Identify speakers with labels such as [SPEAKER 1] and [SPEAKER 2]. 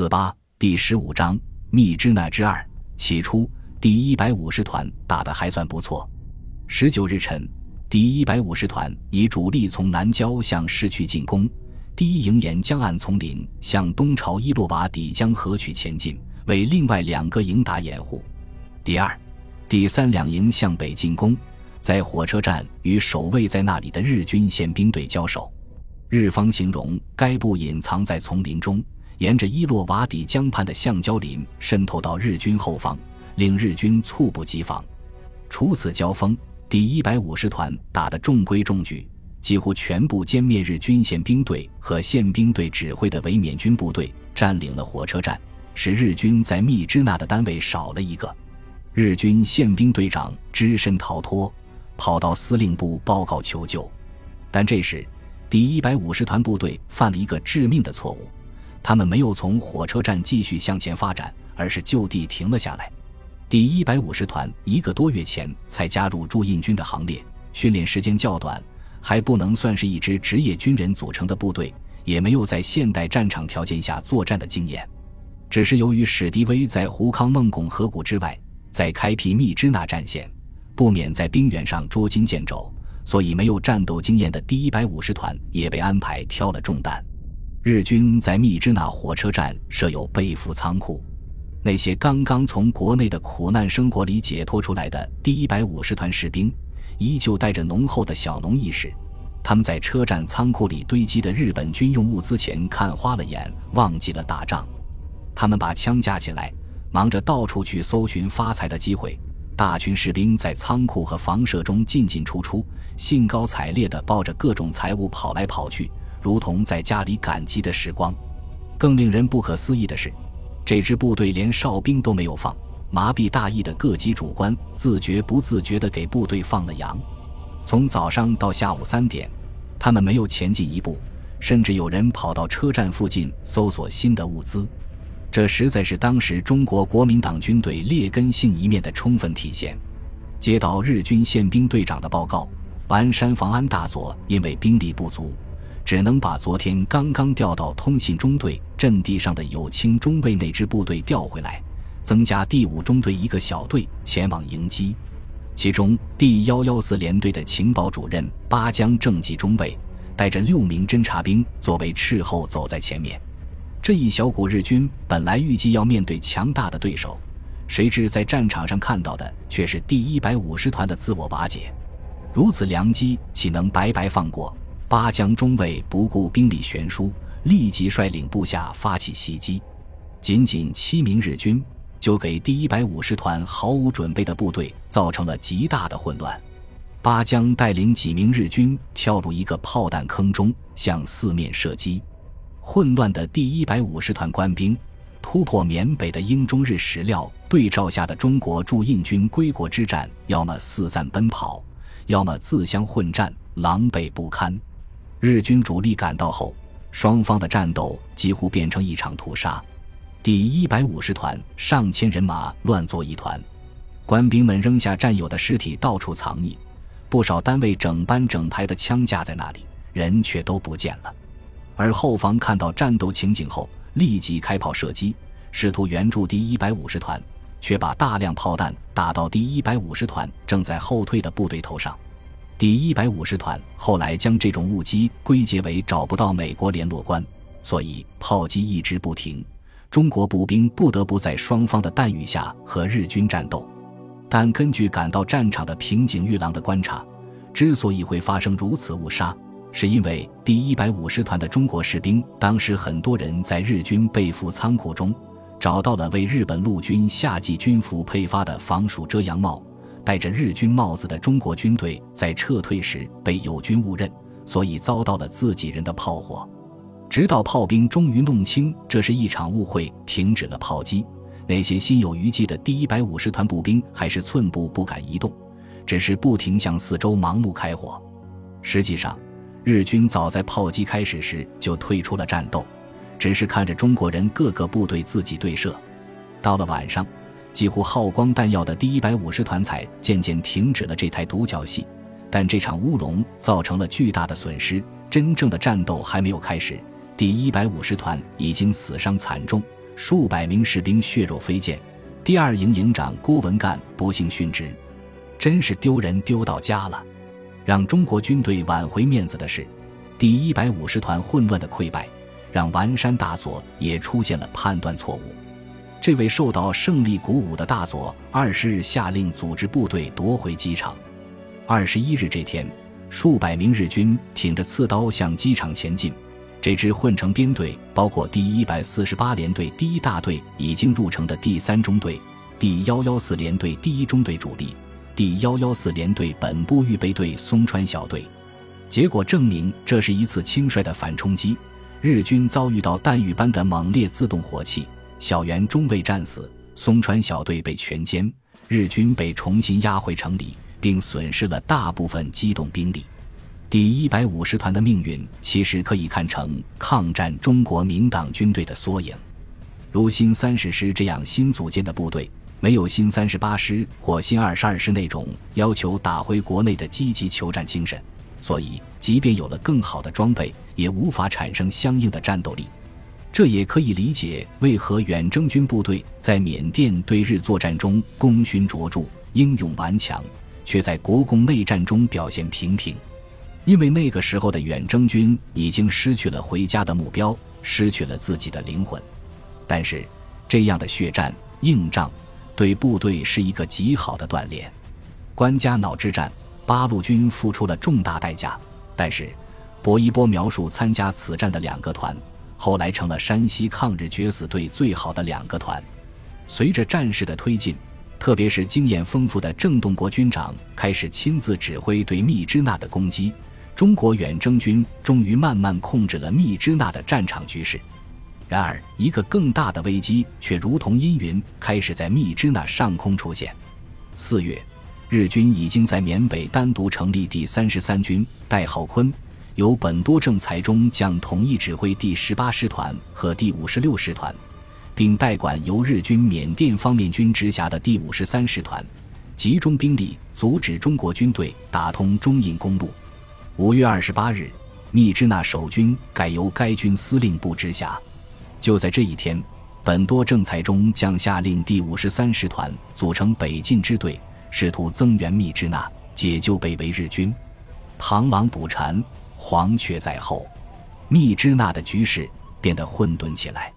[SPEAKER 1] 四八第十五章密支那之二。起初，第一百五十团打得还算不错。十九日晨，第一百五十团以主力从南郊向市区进攻，第一营沿江岸丛林向东朝伊洛瓦底江河曲前进，为另外两个营打掩护。第二、第三两营向北进攻，在火车站与守卫在那里的日军宪兵队交手。日方形容该部隐藏在丛林中。沿着伊洛瓦底江畔的橡胶林渗透到日军后方，令日军猝不及防。除此交锋，第一百五十团打得中规中矩，几乎全部歼灭日军宪兵队和宪兵队指挥的伪缅军部队，占领了火车站，使日军在密支那的单位少了一个。日军宪兵队长只身逃脱，跑到司令部报告求救。但这时，第一百五十团部队犯了一个致命的错误。他们没有从火车站继续向前发展，而是就地停了下来。第一百五十团一个多月前才加入驻印军的行列，训练时间较短，还不能算是一支职业军人组成的部队，也没有在现代战场条件下作战的经验。只是由于史迪威在胡康孟拱河谷之外，在开辟密支那战线，不免在兵源上捉襟见肘，所以没有战斗经验的第一百五十团也被安排挑了重担。日军在密支那火车站设有备付仓库，那些刚刚从国内的苦难生活里解脱出来的第一百五十团士兵，依旧带着浓厚的小农意识。他们在车站仓库里堆积的日本军用物资前看花了眼，忘记了打仗。他们把枪架起来，忙着到处去搜寻发财的机会。大群士兵在仓库和房舍中进进出出，兴高采烈地抱着各种财物跑来跑去。如同在家里赶集的时光，更令人不可思议的是，这支部队连哨兵都没有放。麻痹大意的各级主官自觉不自觉地给部队放了羊。从早上到下午三点，他们没有前进一步，甚至有人跑到车站附近搜索新的物资。这实在是当时中国国民党军队劣根性一面的充分体现。接到日军宪兵队长的报告，完山房安大佐因为兵力不足。只能把昨天刚刚调到通信中队阵地上的有清中尉那支部队调回来，增加第五中队一个小队前往迎击。其中第幺幺四联队的情报主任八江正级中尉带着六名侦察兵作为斥候走在前面。这一小股日军本来预计要面对强大的对手，谁知在战场上看到的却是第一百五十团的自我瓦解。如此良机，岂能白白放过？巴江中尉不顾兵力悬殊，立即率领部下发起袭击。仅仅七名日军，就给第一百五十团毫无准备的部队造成了极大的混乱。巴江带领几名日军跳入一个炮弹坑中，向四面射击。混乱的第一百五十团官兵突破缅北的英中日史料对照下的中国驻印军归国之战，要么四散奔跑，要么自相混战，狼狈不堪。日军主力赶到后，双方的战斗几乎变成一场屠杀。第一百五十团上千人马乱作一团，官兵们扔下战友的尸体到处藏匿，不少单位整班整排的枪架在那里，人却都不见了。而后方看到战斗情景后，立即开炮射击，试图援助第一百五十团，却把大量炮弹打到第一百五十团正在后退的部队头上。第一百五十团后来将这种误击归结为找不到美国联络官，所以炮击一直不停。中国步兵不得不在双方的弹雨下和日军战斗。但根据赶到战场的平井玉郎的观察，之所以会发生如此误杀，是因为第一百五十团的中国士兵当时很多人在日军被俘仓库中找到了为日本陆军夏季军服配发的防暑遮阳帽。戴着日军帽子的中国军队在撤退时被友军误认，所以遭到了自己人的炮火。直到炮兵终于弄清这是一场误会，停止了炮击，那些心有余悸的第一百五十团步兵还是寸步不敢移动，只是不停向四周盲目开火。实际上，日军早在炮击开始时就退出了战斗，只是看着中国人各个部队自己对射。到了晚上。几乎耗光弹药的第一百五十团才渐渐停止了这台独角戏，但这场乌龙造成了巨大的损失。真正的战斗还没有开始，第一百五十团已经死伤惨重，数百名士兵血肉飞溅。第二营营长郭文干不幸殉职，真是丢人丢到家了。让中国军队挽回面子的是，第一百五十团混乱的溃败，让丸山大佐也出现了判断错误。这位受到胜利鼓舞的大佐，二十日下令组织部队夺回机场。二十一日这天，数百名日军挺着刺刀向机场前进。这支混成编队包括第一百四十八联队第一大队已经入城的第三中队、第幺幺四联队第一中队主力、第幺幺四联队本部预备队松川小队。结果证明，这是一次轻率的反冲击。日军遭遇到弹雨般的猛烈自动火器，小原中尉战死，松川小队被全歼，日军被重新押回城里，并损失了大部分机动兵力。第一百五十团的命运其实可以看成抗战中国民党军队的缩影。如新三十师这样新组建的部队，没有新三十八师或新二十二师那种要求打回国内的积极求战精神，所以即便有了更好的装备，也无法产生相应的战斗力。这也可以理解为何远征军部队在缅甸对日作战中功勋卓著、英勇顽强，却在国共内战中表现平平。因为那个时候的远征军已经失去了回家的目标，失去了自己的灵魂。但是，这样的血战硬仗，对部队是一个极好的锻炼。关家脑之战，八路军付出了重大代价。但是，薄一波描述参加此战的两个团，后来成了山西抗日决死队最好的两个团。随着战事的推进，特别是经验丰富的郑洞国军长开始亲自指挥对密支那的攻击。中国远征军终于慢慢控制了密支那的战场局势，然而一个更大的危机却如同阴云开始在密支那上空出现。四月，日军已经在缅北单独成立第三十三军，代号坤，由本多正才中将统一指挥第十八师团和第五十六师团，并代管由日军缅甸方面军直辖的第五十三师团，集中兵力阻止中国军队打通中印公路。五月二十八日，密支那守军改由该军司令部直辖。就在这一天，本多正才中将下令第五十三师团组成北进支队，试图增援密支那，解救被围日军。螳螂捕蝉，黄雀在后，密支那的局势变得混沌起来。